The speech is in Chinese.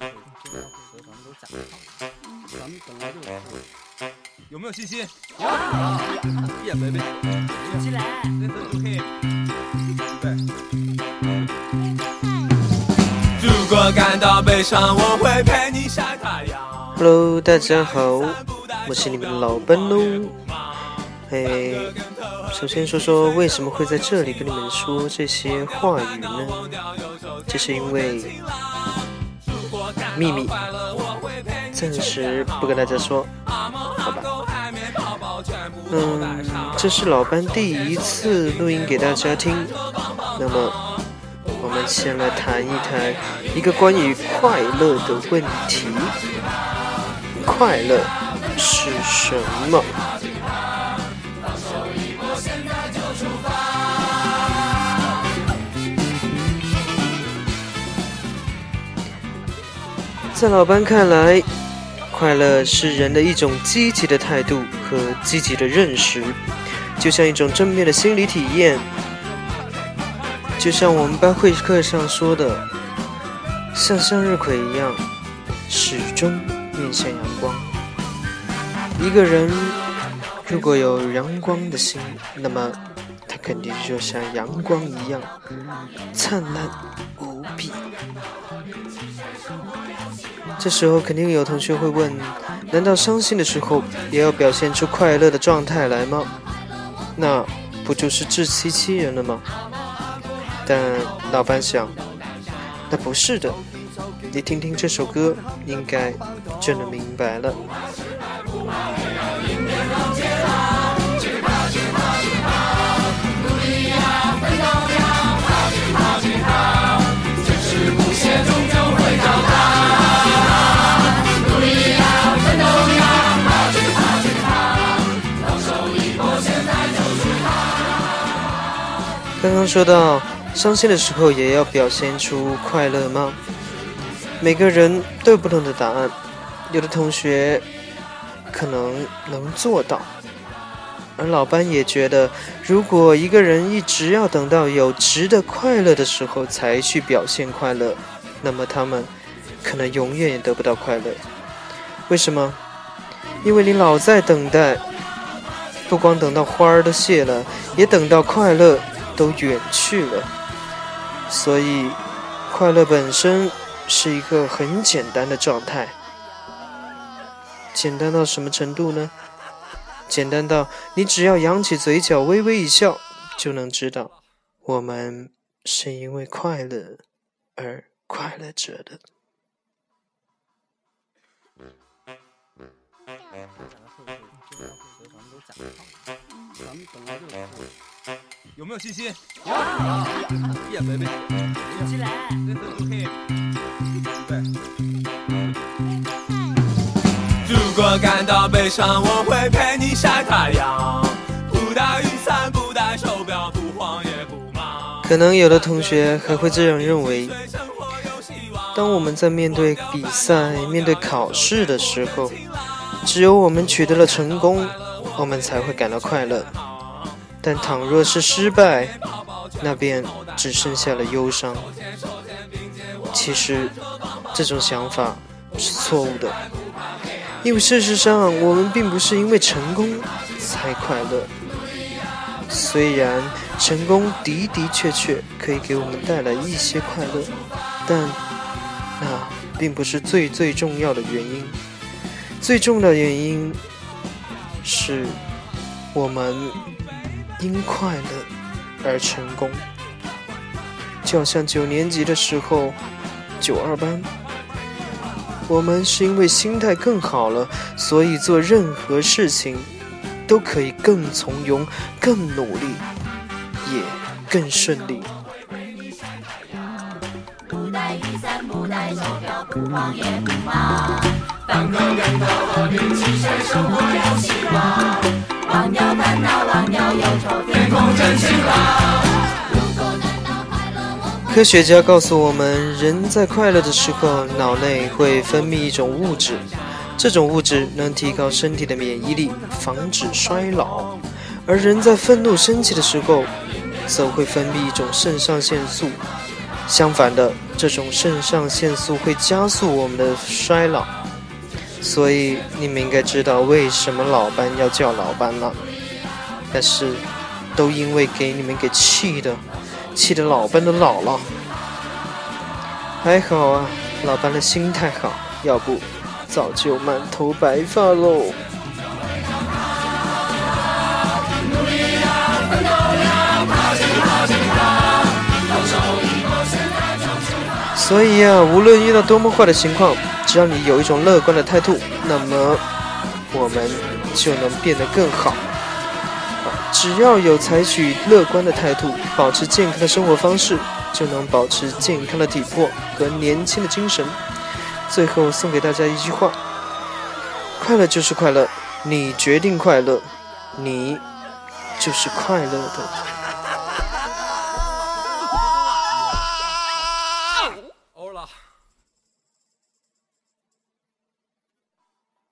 咱们本来就是有没有信心？有。耶，baby，起来。Listen to him。如果感到悲伤，我会陪你晒太阳。Hello，大家好，我是你们的老班喽。哎，首先说说为什么会在这里跟你们说这些话语呢？这是因为秘密，暂时不跟大家说，好吧？嗯，这是老班第一次录音给大家听，那么我们先来谈一谈一个关于快乐的问题。快乐是什么？在老班看来，快乐是人的一种积极的态度和积极的认识，就像一种正面的心理体验。就像我们班会课上说的，像向日葵一样，始终面向阳光。一个人如果有阳光的心，那么肯定就像阳光一样灿烂无比。这时候肯定有同学会问：难道伤心的时候也要表现出快乐的状态来吗？那不就是自欺欺人了吗？但老班想，那不是的。你听听这首歌，应该就能明白了。刚刚说到，伤心的时候也要表现出快乐吗？每个人都有不同的答案，有的同学可能能做到，而老班也觉得，如果一个人一直要等到有值得快乐的时候才去表现快乐，那么他们可能永远也得不到快乐。为什么？因为你老在等待，不光等到花儿都谢了，也等到快乐都远去了。所以，快乐本身是一个很简单的状态。简单到什么程度呢？简单到你只要扬起嘴角，微微一笑，就能知道我们是因为快乐而快乐着的。咱们本来就是有没有信心？有。耶，baby，起来。Listen to him。如果感到悲伤，我会陪你晒太阳。不带雨伞，不带手表，不慌也不忙。可能有的同学还会这样认为：当我们在面对比赛、面对考试的时候，只有我们取得了成功，我们才会感到快乐。但倘若是失败，那便只剩下了忧伤。其实，这种想法是错误的，因为事实上，我们并不是因为成功才快乐。虽然成功的的确确可以给我们带来一些快乐，但那并不是最最重要的原因。最重要的原因是我们因快乐而成功。就像九年级的时候，九二班，我们是因为心态更好了，所以做任何事情都可以更从容、更努力，也更顺利。不带雨伞，不带手表，不慌也不忙。当个人头和运气，谁生活有希望？忘掉烦恼，忘掉忧愁，天空真晴朗。科学家告诉我们，人在快乐的时候，脑内会分泌一种物质，这种物质能提高身体的免疫力，防止衰老；而人在愤怒、生气的时候，则会分泌一种肾上腺素，相反的，这种肾上腺素会加速我们的衰老。所以你们应该知道为什么老班要叫老班了。但是，都因为给你们给气的，气得老班都老了。还好啊，老班的心态好，要不早就满头白发喽。所以呀、无论遇到多么坏的情况，只要你有一种乐观的态度，那么我们就能变得更好。啊只要有采取乐观的态度，保持健康的生活方式，就能保持健康的体魄和年轻的精神。最后送给大家一句话：快乐就是快乐，你决定快乐，你就是快乐的。